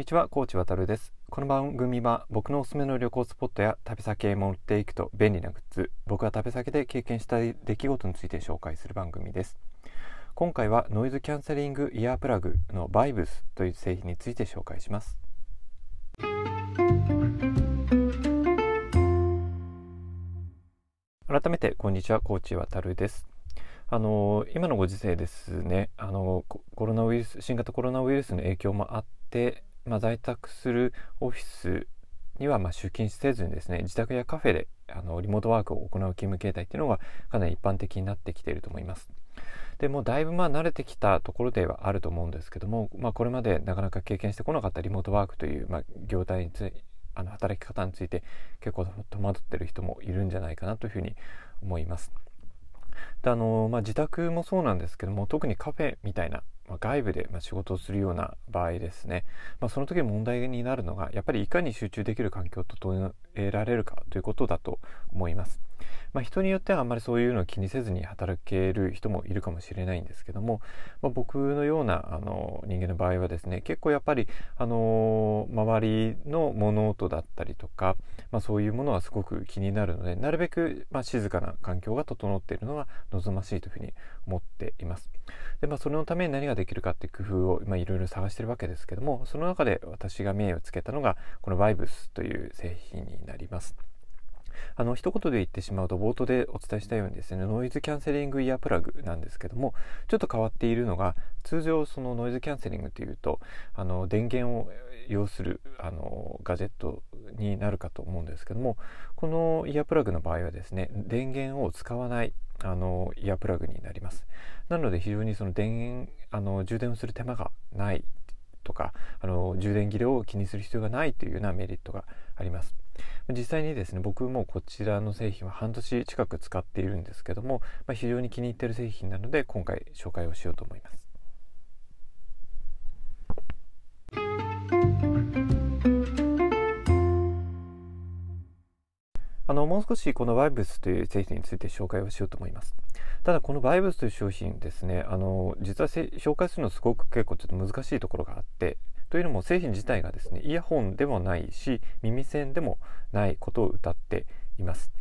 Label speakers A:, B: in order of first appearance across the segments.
A: にちは、コーチ渡るです。この番組は僕のおすすめの旅行スポットや旅先へ持っていくと便利なグッズ、僕が旅先で経験した出来事について紹介する番組です。今回はノイズキャンセリングイヤープラグのバイブスという製品について紹介します。改めてこんにちは、コーチ渡るです。あの今のご時世ですねあのコロナウイルス新型コロナウイルスの影響もあって、まあ、在宅するオフィスにはま出勤せずにですね自宅やカフェであのリモートワークを行う勤務形態っていうのがかなり一般的になってきていると思います。でもだいぶまあ慣れてきたところではあると思うんですけども、まあ、これまでなかなか経験してこなかったリモートワークという、ま、業態についあの働き方について結構戸惑ってる人もいるんじゃないかなというふうに思います。であのまあ、自宅もそうなんですけども特にカフェみたいな、まあ、外部でま仕事をするような場合ですね、まあ、その時問題になるのがやっぱりいかに集中できる環境を整えられるかということだと思います。まあ、人によってはあんまりそういうのを気にせずに働ける人もいるかもしれないんですけども、まあ、僕のようなあの人間の場合はですね結構やっぱりあの周りの物音だったりとか、まあ、そういうものはすごく気になるのでなるべく、ま静かな環境が整っているのが望ましいというふうに思っています。でまあ、それのために何ができるかっていう工夫を、まいろいろ探してるわけですけどもその中で私が目をつけたのがこのバイブスという製品にになります。あの一言で言ってしまうと冒頭でお伝えしたようにですねノイズキャンセリングイヤープラグなんですけどもちょっと変わっているのが通常そのノイズキャンセリングっていうとあの電源を要するあのガジェットになるかと思うんですけどもこのイヤープラグの場合はですね電源を使わないあのイヤープラグになりますなので非常にその電源あの充電をする手間がないとかあの充電切れを気にする必要がないというようなメリットがあります実際にですね僕もこちらの製品は半年近く使っているんですけども、まあ、非常に気に入っている製品なので今回紹介をしようと思います。あのもう少しこのバイブスという製品について紹介をしようと思います。ただこのバイブスという商品ですね、あの実は紹介するのすごく結構ちょっと難しいところがあって、というのも製品自体がですねイヤホンでもないし耳栓でもないことを謳っています。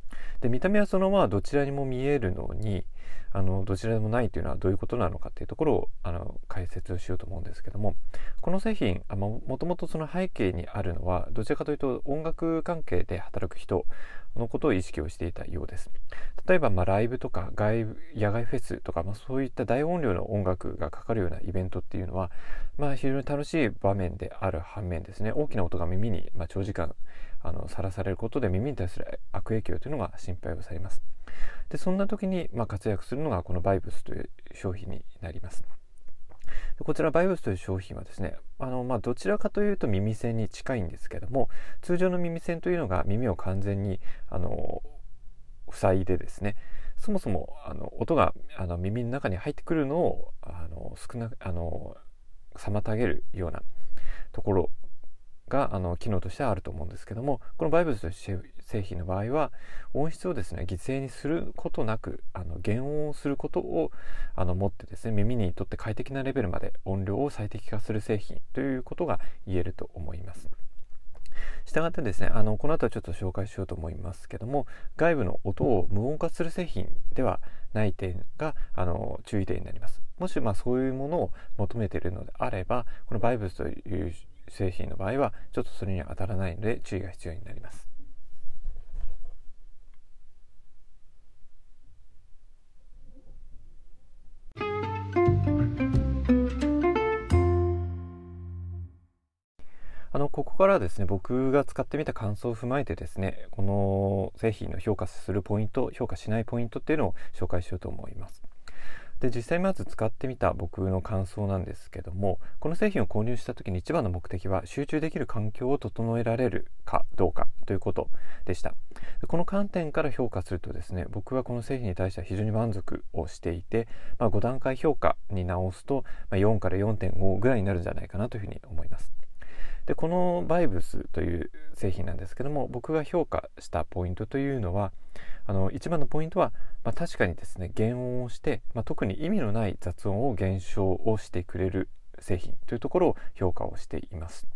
A: で見た目はそのままどちらにも見えるのにあのどちらでもないというのはどういうことなのかというところをあの解説をしようと思うんですけどもこの製品あもともとその背景にあるのはどちらかというと音楽関係で働く人のことを意識をしていたようです。例えばまライブとか外部野外フェスとか、まあ、そういった大音量の音楽がかかるようなイベントっていうのは、まあ、非常に楽しい場面である反面ですね。大きな音が耳に、ま、長時間さらされることで耳に対する悪影響というのが心配をされます。でそんな時に、ま、活躍するのがこのバイブスという商品になります。こちらバイブスという商品はですねあの、まあ、どちらかというと耳栓に近いんですけども通常の耳栓というのが耳を完全にあの塞いでですねそもそもあの音があの耳の中に入ってくるのをあの少なあの妨げるようなところがあの機能としてはあると思うんですけどもこのバイブスという製品の場合は音質をですね犠牲にすることなくあの減音をすることをあの持ってですね耳にとって快適なレベルまで音量を最適化する製品ということが言えると思います。したがってですねあのこの後はちょっと紹介しようと思いますけども外部の音を無音化する製品ではない点があの注意点になりますもしまあそういうものを求めているのであればこのバイブスという製品の場合はちょっとそれには当たらないので注意が必要になりますあのここからですね僕が使ってみた感想を踏まえてですねこの製品の評価するポイント評価しないポイントっていうのを紹介しようと思います。で実際まず使ってみた僕の感想なんですけどもこの製品を購入した時に一番の目的は集中できる環境を整えられるかどうかということでした。でこの観点から評価するとですね僕はこの製品に対しては非常に満足をしていて、まあ、5段階評価に直すと、まあ、4から4.5ぐらいになるんじゃないかなというふうに思います。でこのバイブスという製品なんですけども僕が評価したポイントというのはあの一番のポイントは、まあ、確かにですね減音をして、まあ、特に意味のない雑音を減少をしてくれる製品というところを評価をしています。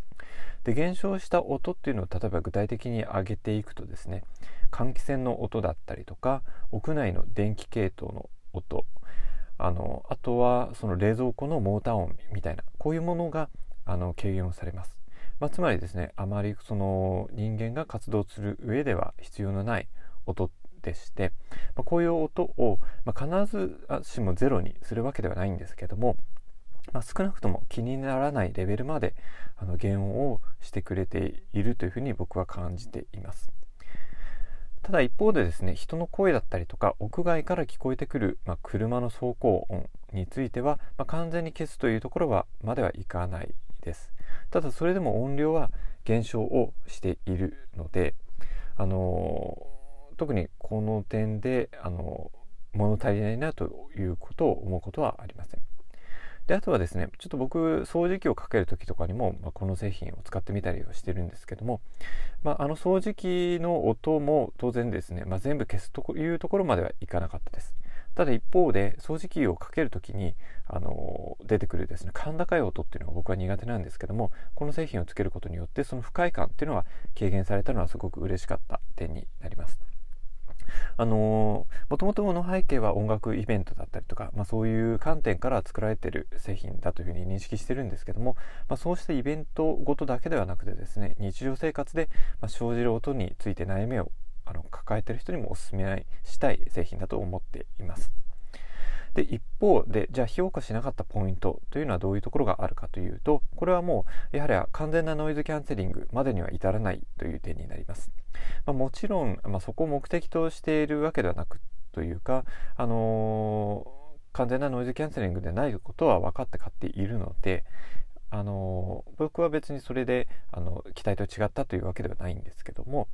A: で減少した音っていうのを例えば具体的に上げていくとですね換気扇の音だったりとか屋内の電気系統の音あのあとはその冷蔵庫のモーター音みたいなこういうものがあの軽減をされます、まあ、つまりですねあまりその人間が活動する上では必要のない音でして、まあ、こういう音を、まあ、必ずしもゼロにするわけではないんですけども、まあ、少なくとも気にならないレベルまであの減音をしてくれているというふうに僕は感じています。ただ一方でですね人の声だったりとか屋外から聞こえてくる、まあ、車の走行音については、まあ、完全に消すというところはまではいかないですただそれでも音量は減少をしているのであの、特にこの点であの、物足りないなということを思うことはありません。であとはですねちょっと僕掃除機をかける時とかにも、まあ、この製品を使ってみたりはしてるんですけども、まあ、あの掃除機の音も当然ですね、まあ、全部消すというところまではいかなかったです。ただ一方で掃除機をかける時にあの出てくるですね甲高い音っていうのが僕は苦手なんですけどもこの製品をつけることによってその不快感っていうのは軽減されたのはすごく嬉しかった点になります。あのもともとの背景は音楽イベントだったりとか、まあ、そういう観点から作られてる製品だというふうに認識してるんですけども、まあ、そうしたイベントごとだけではなくてですね日常生活でま生じる音について悩みをあの抱えている人にもおすすめしたい製品だと思っています。で一方でじゃあ評価しなかったポイントというのはどういうところがあるかというとこれはもうやはり完全なノイズキャンセリングまでには至らないという点になります、まあ、もちろん、まあ、そこを目的としているわけではなくというか、あのー、完全なノイズキャンセリングでないことは分かって買っているのであの僕は別にそれであの期待と違ったというわけではないんですけども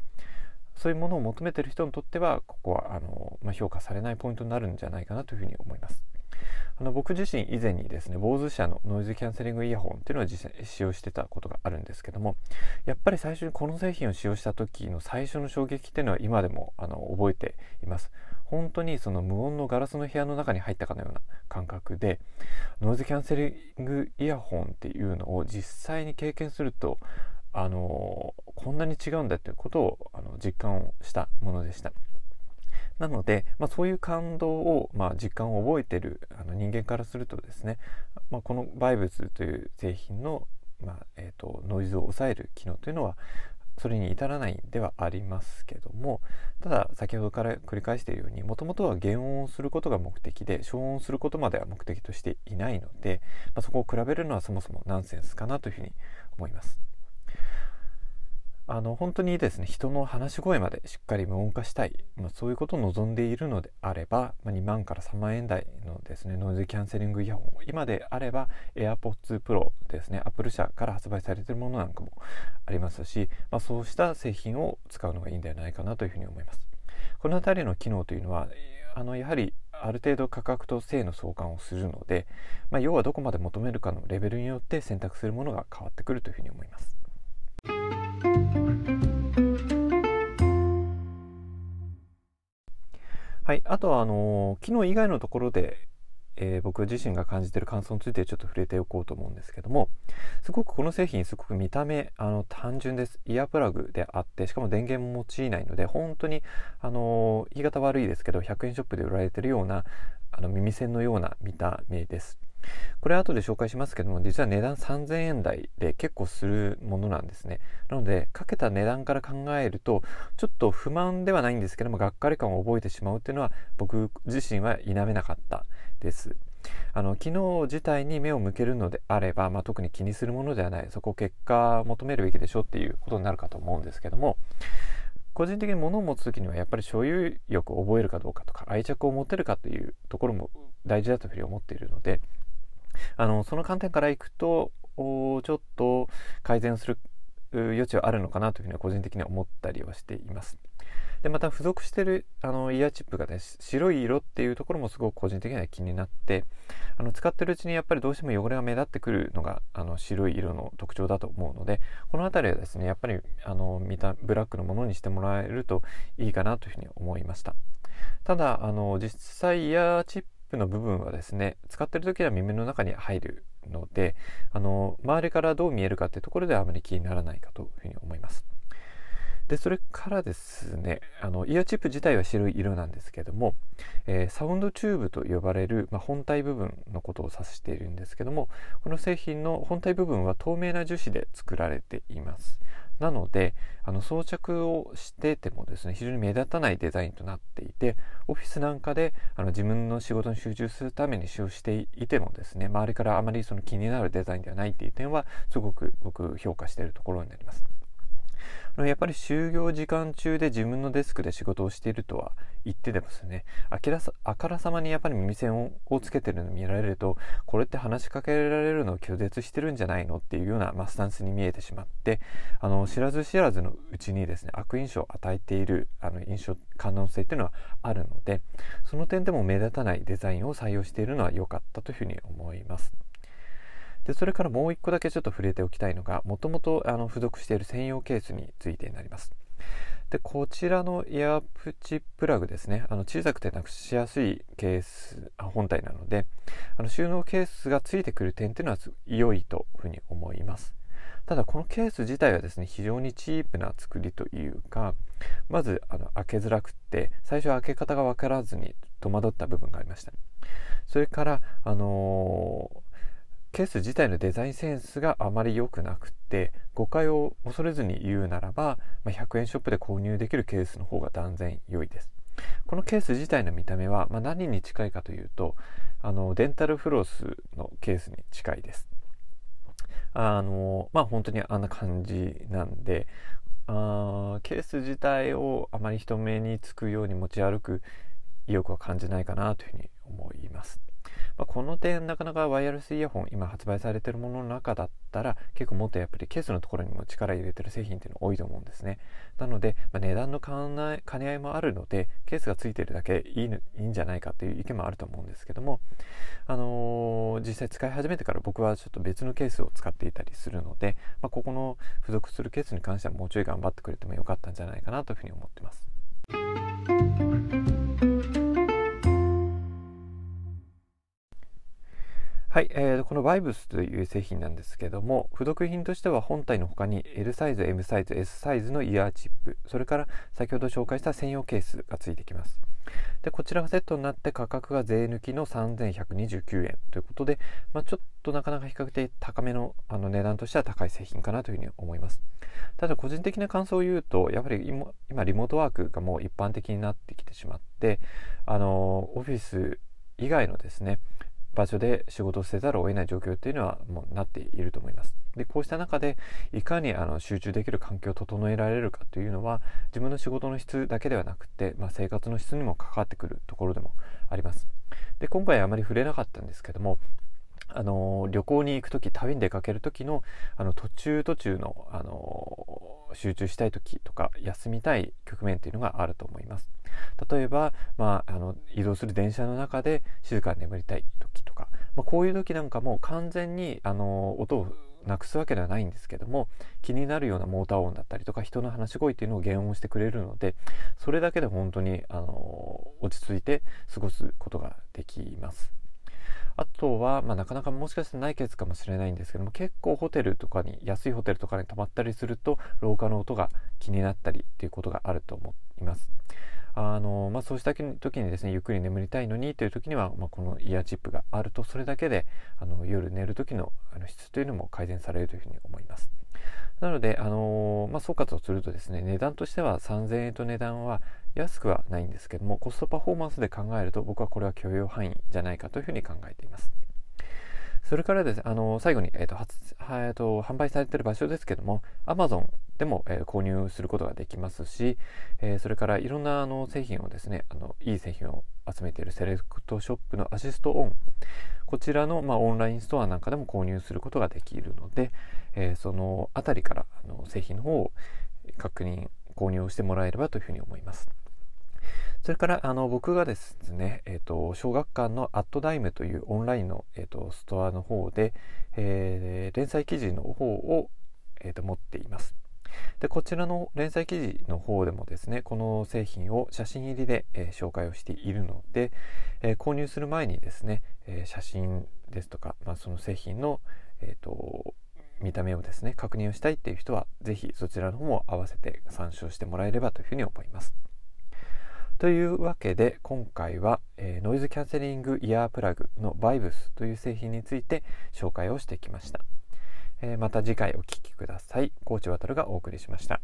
A: そういうものを求めてる人にとってはここはあの、まあ、評価されないポイントになるんじゃないかなというふうに思います。あの僕自身以前にですね BOSE 社のノイズキャンセリングイヤホンっていうのを実際使用してたことがあるんですけどもやっぱり最初にこの製品を使用した時の最初の衝撃っていうのは今でもあの覚えています本当にその無音のガラスの部屋の中に入ったかのような感覚でノイズキャンセリングイヤホンっていうのを実際に経験するとあのこんなに違うんだっていうことをあの実感をしたものでした。なので、まあ、そういう感動を、まあ、実感を覚えてるあの人間からするとですね、まあ、このバイブスという製品の、まあえーと、ノイズを抑える機能というのはそれに至らないんではありますけどもただ先ほどから繰り返しているようにもともとは減音をすることが目的で消音することまでは目的としていないので、まあ、そこを比べるのはそもそもナンセンスかなというふうに思います。あの本当にですね。人の話し声までしっかり無音化したい、まあ、そういうことを望んでいるのであれば、まあ、2万から3万円台のですねノイズキャンセリングイヤホン今であれば AirPods Pro ですね Apple 社から発売されているものなんかもありますし、まあ、そうした製品を使うのがいいんではないかなというふうに思います。この辺りの機能というのはあのやはりある程度価格と性の相関をするので、ま、要はどこまで求めるかのレベルによって選択するものが変わってくるというふうに思います。はい、あとはあの機能以外のところで、えー、僕自身が感じてる感想についてちょっと触れておこうと思うんですけどもすごくこの製品すごく見た目あの単純です。イヤープラグであってしかも電源も用いないので本当にあの言い方悪いですけど100円ショップで売られてるようなあの耳栓のような見た目です。これ後で紹介しますけども実は値段3000円台で結構するものなんですね。なのでかけた値段から考えるとちょっと不満ではないんですけどもがっかり感を覚えてしまうっていうのは僕自身は否めなかった。ですあの機能自体に目を向けるのであれば、まあ、特に気にするものではないそこを結果求めるべきでしょっていうことになるかと思うんですけども個人的に物を持つ時にはやっぱり所有欲を覚えるかどうかとか愛着を持てるかというところも大事だというふうに思っているのであのその観点からいくとちょっと改善する余地はあるのかなというふうには個人的には思ったりはしています。でまた付属してるあのイヤーチップがね白い色っていうところもすごく個人的には気になってあの使ってるうちにやっぱりどうしても汚れが目立ってくるのがあの白い色の特徴だと思うのでこの辺りはですねやっぱりあの見たブラックのものにしてもらえるといいかなというふうに思いましたただあの実際イヤーチップの部分はですね使ってる時は耳の中に入るのであの周りからどう見えるかっていうところではあまり気にならないかというふうに思います。でそれからですねあのイヤーチップ自体は白い色なんですけども、えー、サウンドチューブと呼ばれる、まあ、本体部分のことを指しているんですけどもこの製品の本体部分は透明な樹脂で作られていますなのであの装着をしててもですね非常に目立たないデザインとなっていてオフィスなんかであの自分の仕事に集中するために使用していてもですね周りからあまりその気になるデザインではないっていう点はすごく僕評価しているところになります。やっぱり就業時間中で自分のデスクで仕事をしているとは言ってでますねあきらさあからさまにやっぱり耳栓をつけてるの見られるとこれって話しかけられるのを拒絶してるんじゃないのっていうような、まあ、スタンスに見えてしまってあの知らず知らずのうちにですね悪印象を与えているあの印象可能性っていうのはあるのでその点でも目立たないデザインを採用しているのは良かったというふうに思います。でそれからもう一個だけちょっと触れておきたいのがもともと付属している専用ケースについてになります。でこちらのイヤープチプラグですね。あの小さくてなくしやすいケース本体なのであの収納ケースがついてくる点っていうのは良いというふうに思います。ただこのケース自体はですね非常にチープな作りというかまずあの開けづらくって最初開け方が分からずに戸惑った部分がありました。それからあのーケース自体のデザインセンスがあまり良くなくて誤解を恐れずに言うならば、ま100円ショップで購入できるケースの方が断然良いです。このケース自体の見た目は、まあ、何に近いかというとあのデンタルフロスのケースに近いです。あのまあ本当にあんな感じなんであケース自体をあまり人目につくように持ち歩く意欲は感じないかなというふうに思います。まあ、この点なかなかワイヤレスイヤホン今発売されてるものの中だったら結構もっとやっぱりケースのところにも力入れてる製品っていうの多いと思うんですね。なので、まあ、値段の兼ね合いもあるのでケースがついてるだけいいいいんじゃないかっていう意見もあると思うんですけどもあのー、実際使い始めてから僕はちょっと別のケースを使っていたりするので、まあ、ここの付属するケースに関してはもうちょい頑張ってくれてもよかったんじゃないかなというふうに思ってます。はい、えー、このバイブスという製品なんですけども付属品としては本体の他に L サイズ M サイズ S サイズのイヤーチップそれから先ほど紹介した専用ケースがついてきます。でこちらがセットになって価格が税抜きの3129円ということで、まあ、ちょっとなかなか比較的高めのあの値段としては高い製品かなというふうに思います。ただ個人的な感想を言うとやっぱり今リモートワークがもう一般的になってきてしまってあのオフィス以外のですね場所で仕事をせざるを得ない状況っていうのはもうなっていると思います。でこうした中でいかにあの集中できる環境を整えられるかというのは自分の仕事の質だけではなくて、まあ、生活の質にも関わってくるところでもあります。で今回あまり触れなかったんですけどもあの旅行に行く時旅に出かける時のあの途中途中の、あの集中したい時とか休みたい局面っていうのがあると思います。例えば、まあ、あの移動する電車の中で静かに眠りたい時とか、まあ、こういう時なんかも完全にあの音をなくすわけではないんですけども気になるようなモーター音だったりとか人の話し声っていうのを減音してくれるのでそれだけで本当にあの落ち着いて過ごすことができます。あとは、まあ、なかなかもしかしてないケースかもしれないんですけども結構ホテルとかに安いホテルとかに泊まったりすると廊下の音が気になったりっていうことがあると思います。あのまあ、そうした時にですねゆっくり眠りたいのにという時には、まあ、このイヤーチップがあるとそれだけであの夜寝る時のあの質というのも改善されるというふうに思います。なので、あの、まあ、総括をするとですね値段としては3000円と値段は安くはないんですけどもコストパフォーマンスで考えると僕はこれは許容範囲じゃないかというふうに考えています。それからですね、あの最後に、えーとえーと、販売されている場所ですけども Amazon でも、えー、購入することができますし、えー、それからいろんなあの製品をですねあのいい製品を集めているセレクトショップのアシストオンこちらの、まあ、オンラインストアなんかでも購入することができるので、えー、そのあたりからあの製品の方を確認購入をしてもらえればというふうに思います。それからあの僕がですね、えーと、小学館のアットダイムというオンラインの、えーと、ストアの方で、えー、連載記事の方を、えーと、持っています。でこちらの連載記事の方でもですねこの製品を写真入りで、え、紹介をしているので、え、購入する前にですね、え写真ですとか、まあ、その製品の、えーと、見た目をですね確認をしたいっていう人は是非そちらの方も合わせて参照してもらえればというふうに思います。というわけで今回は、えー、ノイズキャンセリングイヤープラグの Vibes という製品について紹介をしてきました。えー、また次回お聴きください。コーチワトルがお送りしました。